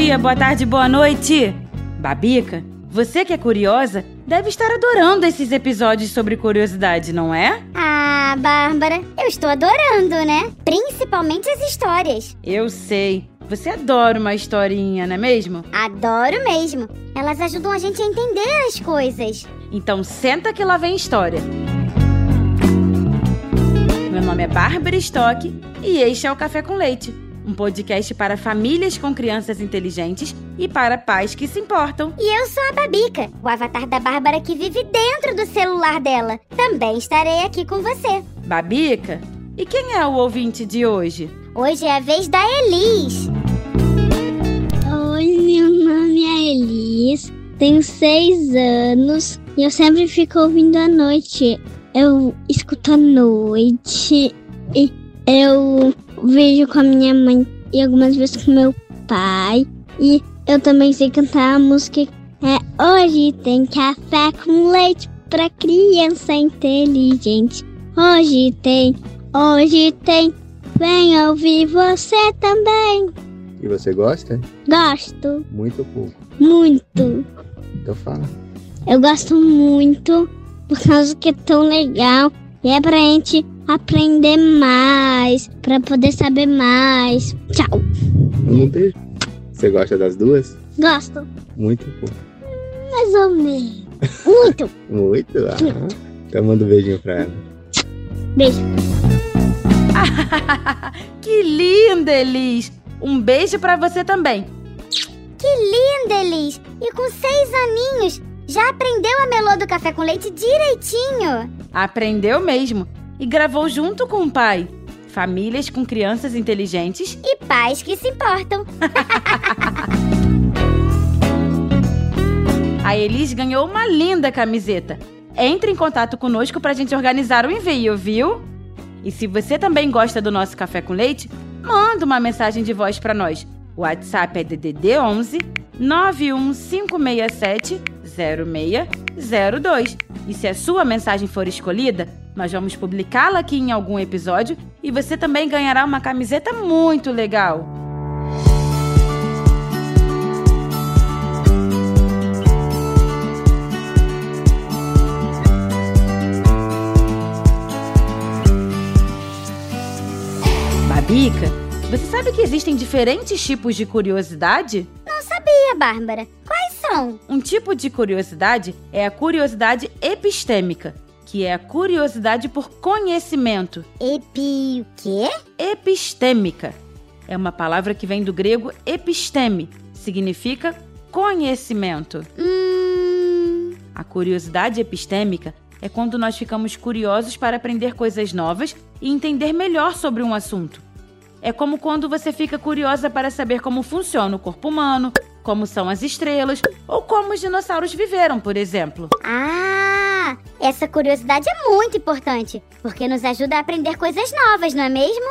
Dia, boa tarde, boa noite! Babica, você que é curiosa, deve estar adorando esses episódios sobre curiosidade, não é? Ah, Bárbara, eu estou adorando, né? Principalmente as histórias. Eu sei. Você adora uma historinha, não é mesmo? Adoro mesmo. Elas ajudam a gente a entender as coisas. Então senta que lá vem história. Meu nome é Bárbara Stock e este é o Café com Leite, um podcast para famílias com crianças inteligentes e para pais que se importam. E eu sou a Babica, o avatar da Bárbara que vive dentro do celular dela. Também estarei aqui com você. Babica, e quem é o ouvinte de hoje? Hoje é a vez da Elis. Oi, meu nome é Elis, tenho seis anos e eu sempre fico ouvindo à noite. Eu escuto à noite e eu vejo com a minha mãe e algumas vezes com meu pai. E eu também sei cantar a música é Hoje tem café com leite pra criança inteligente. Hoje tem, hoje tem, vem ouvir você também. E você gosta? Gosto Muito ou pouco? muito. Então fala. Eu gosto muito por causa que é tão legal e é pra gente aprender mais, pra poder saber mais. Tchau. Um beijo. Você gosta das duas? Gosto. Muito ou pouco? Mais ou menos. Muito. Muito? Ah. Então manda um beijinho pra ela. Beijo. que linda, Elis! Um beijo pra você também. Que linda, Elis! E com seis aninhos, já aprendeu a melô do café com leite direitinho. Aprendeu mesmo e gravou junto com o pai. Famílias com crianças inteligentes E pais que se importam. A Elis ganhou uma linda camiseta. Entre em contato conosco pra gente organizar o envio, viu? E se você também gosta do nosso café com leite, manda uma mensagem de voz pra nós. O WhatsApp é DDD 11 91567 0602. E se a sua mensagem for escolhida, nós vamos publicá-la aqui em algum episódio e você também ganhará uma camiseta muito legal. Babica, você sabe que existem diferentes tipos de curiosidade? Não sabia, Bárbara. São? Um tipo de curiosidade é a curiosidade epistêmica, que é a curiosidade por conhecimento. Epi... o quê? Epistêmica é uma palavra que vem do grego episteme, significa conhecimento. Hum... A curiosidade epistêmica é quando nós ficamos curiosos para aprender coisas novas e entender melhor sobre um assunto. É como quando você fica curiosa para saber como funciona o corpo humano, como são as estrelas ou como os dinossauros viveram, por exemplo. Ah, essa curiosidade é muito importante, porque nos ajuda a aprender coisas novas, não é mesmo?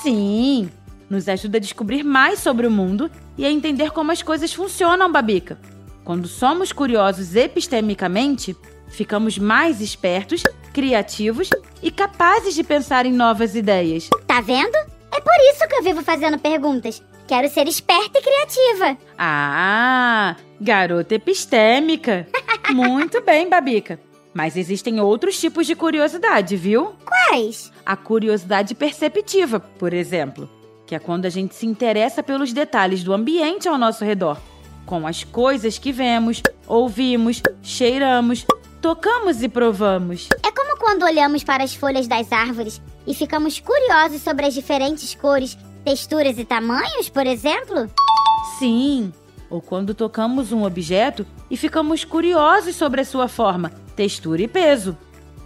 Sim, nos ajuda a descobrir mais sobre o mundo e a entender como as coisas funcionam, Babica. Quando somos curiosos epistemicamente, ficamos mais espertos, criativos e capazes de pensar em novas ideias. Tá vendo? É por isso que eu vivo fazendo perguntas. Quero ser esperta e criativa. Ah, garota epistêmica. Muito bem, Babica. Mas existem outros tipos de curiosidade, viu? Quais? A curiosidade perceptiva, por exemplo, que é quando a gente se interessa pelos detalhes do ambiente ao nosso redor, com as coisas que vemos, ouvimos, cheiramos, tocamos e provamos. É como quando olhamos para as folhas das árvores e ficamos curiosos sobre as diferentes cores, texturas e tamanhos, por exemplo? Sim, ou quando tocamos um objeto e ficamos curiosos sobre a sua forma, textura e peso.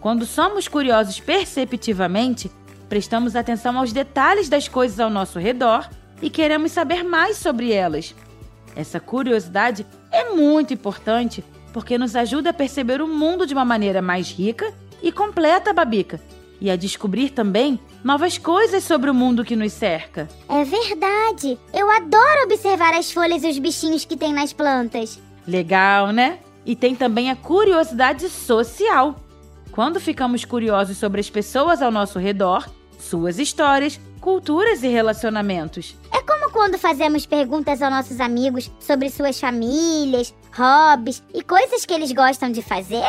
Quando somos curiosos perceptivamente, prestamos atenção aos detalhes das coisas ao nosso redor e queremos saber mais sobre elas. Essa curiosidade é muito importante porque nos ajuda a perceber o mundo de uma maneira mais rica e completa, Babica, e a descobrir também novas coisas sobre o mundo que nos cerca. É verdade. Eu adoro observar as folhas e os bichinhos que tem nas plantas. Legal, né? E tem também a curiosidade social. Quando ficamos curiosos sobre as pessoas ao nosso redor, suas histórias, culturas e relacionamentos. É como quando fazemos perguntas aos nossos amigos sobre suas famílias, hobbies e coisas que eles gostam de fazer?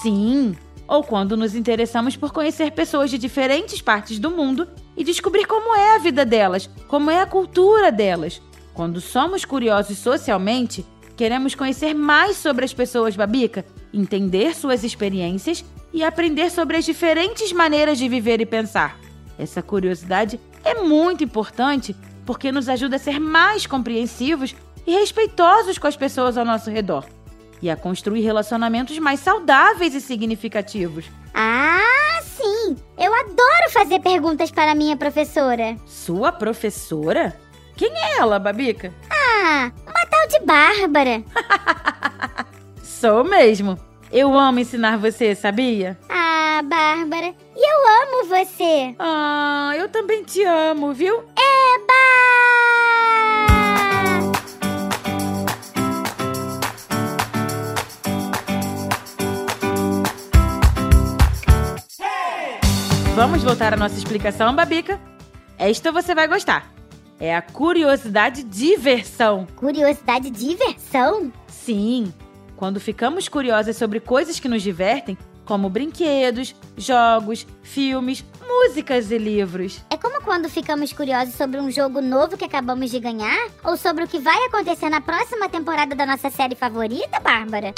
Sim, ou quando nos interessamos por conhecer pessoas de diferentes partes do mundo e descobrir como é a vida delas, como é a cultura delas. Quando somos curiosos socialmente, queremos conhecer mais sobre as pessoas babica, entender suas experiências e aprender sobre as diferentes maneiras de viver e pensar. Essa curiosidade é muito importante porque nos ajuda a ser mais compreensivos e respeitosos com as pessoas ao nosso redor e a construir relacionamentos mais saudáveis e significativos. Ah, sim! Eu adoro fazer perguntas para minha professora. Sua professora? Quem é ela, Babica? Ah, uma tal de Bárbara. Sou mesmo. Eu amo ensinar você, sabia? Ah, Bárbara, e eu amo você. Ah, eu também te amo, viu? Eba! Vamos voltar à nossa explicação, Babica? Esta você vai gostar. É a curiosidade diversão. Curiosidade diversão? Sim, quando ficamos curiosas sobre coisas que nos divertem, como brinquedos, jogos, filmes, músicas e livros. É como quando ficamos curiosos sobre um jogo novo que acabamos de ganhar? Ou sobre o que vai acontecer na próxima temporada da nossa série favorita, Bárbara?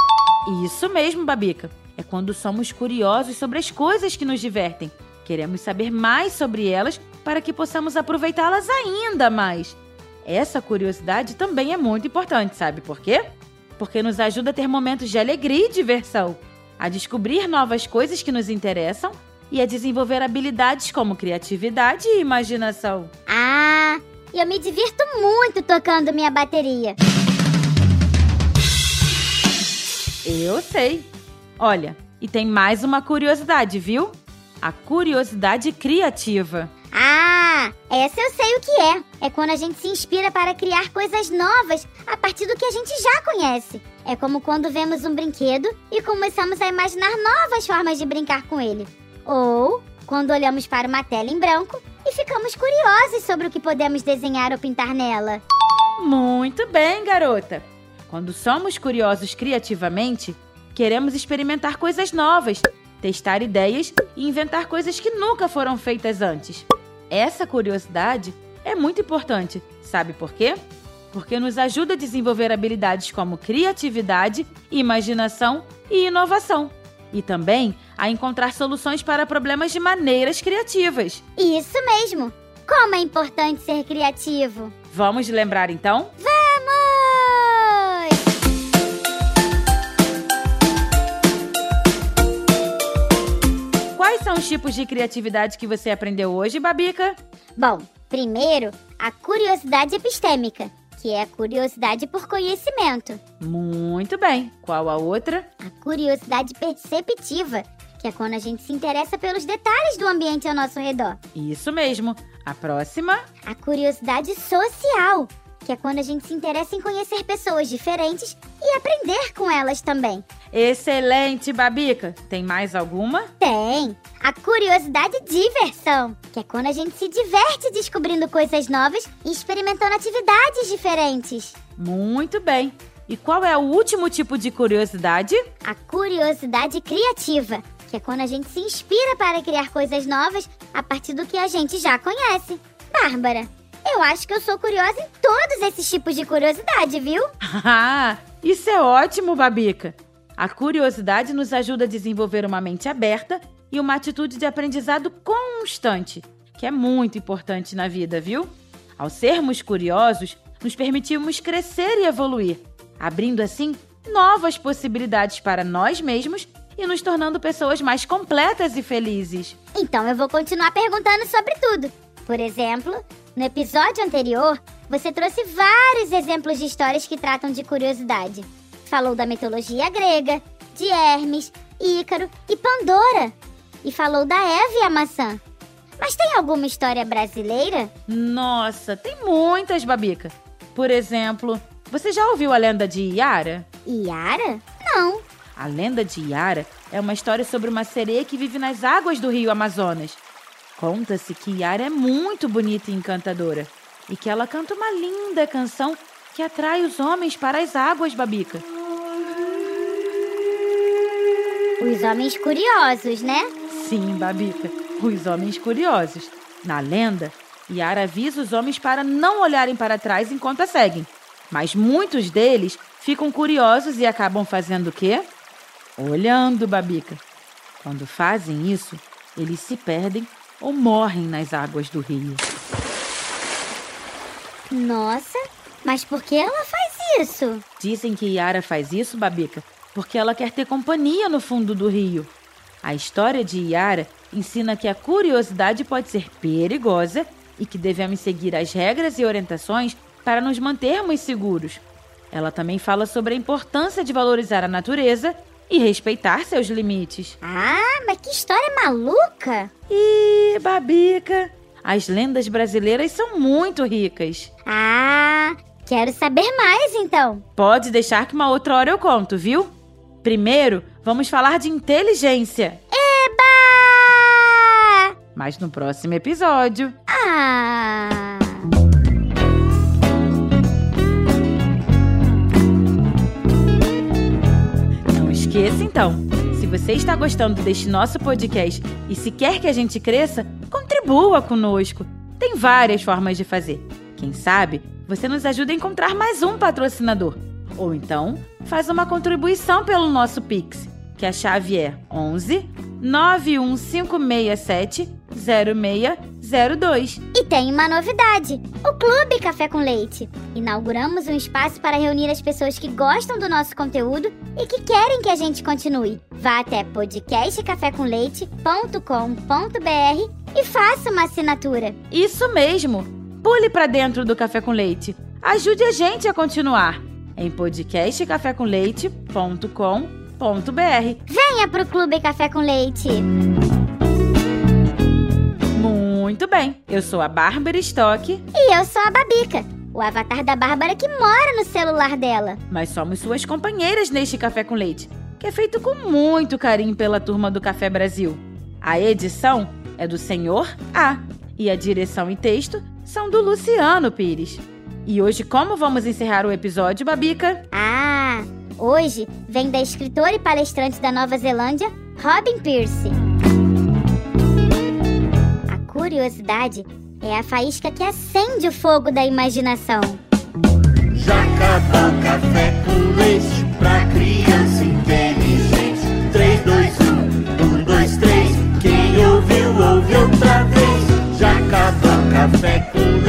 Isso mesmo, Babica. É quando somos curiosos sobre as coisas que nos divertem. Queremos saber mais sobre elas para que possamos aproveitá-las ainda mais. Essa curiosidade também é muito importante, sabe por quê? Porque nos ajuda a ter momentos de alegria e diversão, a descobrir novas coisas que nos interessam e a desenvolver habilidades como criatividade e imaginação. Ah, eu me divirto muito tocando minha bateria. Eu sei. Olha, e tem mais uma curiosidade, viu? A curiosidade criativa. Ah, essa eu sei o que é. É quando a gente se inspira para criar coisas novas a partir do que a gente já conhece. É como quando vemos um brinquedo e começamos a imaginar novas formas de brincar com ele. Ou quando olhamos para uma tela em branco e ficamos curiosos sobre o que podemos desenhar ou pintar nela. Muito bem, garota. Quando somos curiosos criativamente, queremos experimentar coisas novas, testar ideias e inventar coisas que nunca foram feitas antes. Essa curiosidade é muito importante, sabe por quê? Porque nos ajuda a desenvolver habilidades como criatividade, imaginação e inovação. E também a encontrar soluções para problemas de maneiras criativas. Isso mesmo! Como é importante ser criativo! Vamos lembrar então? Vamos! São os tipos de criatividade que você aprendeu hoje, Babica? Bom, primeiro, a curiosidade epistêmica, que é a curiosidade por conhecimento. Muito bem. Qual a outra? A curiosidade perceptiva, que é quando a gente se interessa pelos detalhes do ambiente ao nosso redor. Isso mesmo. A próxima? A curiosidade social, que é quando a gente se interessa em conhecer pessoas diferentes e aprender com elas também. Excelente, Babica. Tem mais alguma? Tem a curiosidade diversão, que é quando a gente se diverte descobrindo coisas novas e experimentando atividades diferentes. Muito bem. E qual é o último tipo de curiosidade? A curiosidade criativa, que é quando a gente se inspira para criar coisas novas a partir do que a gente já conhece. Bárbara, eu acho que eu sou curiosa em todos esses tipos de curiosidade, viu? Ah, isso é ótimo, Babica. A curiosidade nos ajuda a desenvolver uma mente aberta e uma atitude de aprendizado constante, que é muito importante na vida, viu? Ao sermos curiosos, nos permitimos crescer e evoluir, abrindo assim novas possibilidades para nós mesmos e nos tornando pessoas mais completas e felizes. Então eu vou continuar perguntando sobre tudo. Por exemplo, no episódio anterior, Você trouxe vários exemplos de histórias que tratam de curiosidade. Falou da mitologia grega, de Hermes, Ícaro e Pandora. E falou da Eva e a maçã. Mas tem alguma história brasileira? Nossa, tem muitas, Babica. Por exemplo, você já ouviu a lenda de Iara? Iara? Não. A lenda de Iara é uma história sobre uma sereia que vive nas águas do rio Amazonas. Conta-se que Iara é muito bonita e encantadora e que ela canta uma linda canção que atrai os homens para as águas, Babica. Os homens curiosos, né? Sim, Babica, os homens curiosos. Na lenda, Yara avisa os homens para não olharem para trás enquanto a seguem. Mas muitos deles ficam curiosos e acabam fazendo o quê? Olhando, Babica. Quando fazem isso, eles se perdem ou morrem nas águas do rio. Nossa, mas por que ela faz isso? Dizem que Yara faz isso, Babica, porque ela quer ter companhia no fundo do rio. A história de Yara ensina que a curiosidade pode ser perigosa e que devemos seguir as regras e orientações para nos mantermos seguros. Ela também fala sobre a importância de valorizar a natureza e respeitar seus limites. Ah, mas que história maluca! Ih, Babica, as lendas brasileiras são muito ricas. Ah, quero saber mais então. Pode deixar que uma outra hora eu conto, viu? Primeiro, vamos falar de inteligência. Eba! Mas no próximo episódio. Ah! Não esqueça então. Se você está gostando deste nosso podcast e se quer que a gente cresça, contribua conosco. Tem várias formas de fazer. Quem sabe você nos ajuda a encontrar mais um patrocinador. Ou então, faz uma contribuição pelo nosso Pix, que a chave é 11 91567 0602. E tem uma novidade: o Clube Café com Leite. Inauguramos um espaço para reunir as pessoas que gostam do nosso conteúdo e que querem que a gente continue. Vá até podcastcafécomleite.com.br e faça uma assinatura. Isso mesmo! Pule para dentro do Café com Leite. Ajude a gente a continuar em podcastcafécomleite.com.br. Venha pro Clube Café com Leite. Muito bem, eu sou a Bárbara Stock, E eu sou a Babica, o avatar da Bárbara que mora no celular dela. mas somos suas companheiras neste Café com Leite, que é feito com muito carinho pela turma do Café Brasil. A edição é do Senhor A e a direção e texto são do Luciano Pires. E hoje, como vamos encerrar o episódio, Babica? Ah, hoje vem da escritora e palestrante da Nova Zelândia, Robin Pierce. A curiosidade é a faísca que acende o fogo da imaginação. Já acabou o café com leite pra criança inteligente. 3, 2, 1, 1, 2, 3. Quem ouviu, ouve outra vez. Já acabou o café com leite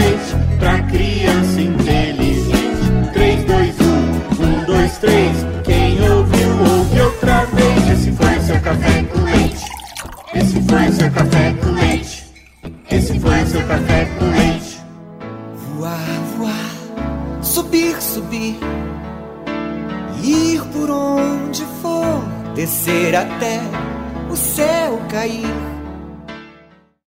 descer até o céu cair.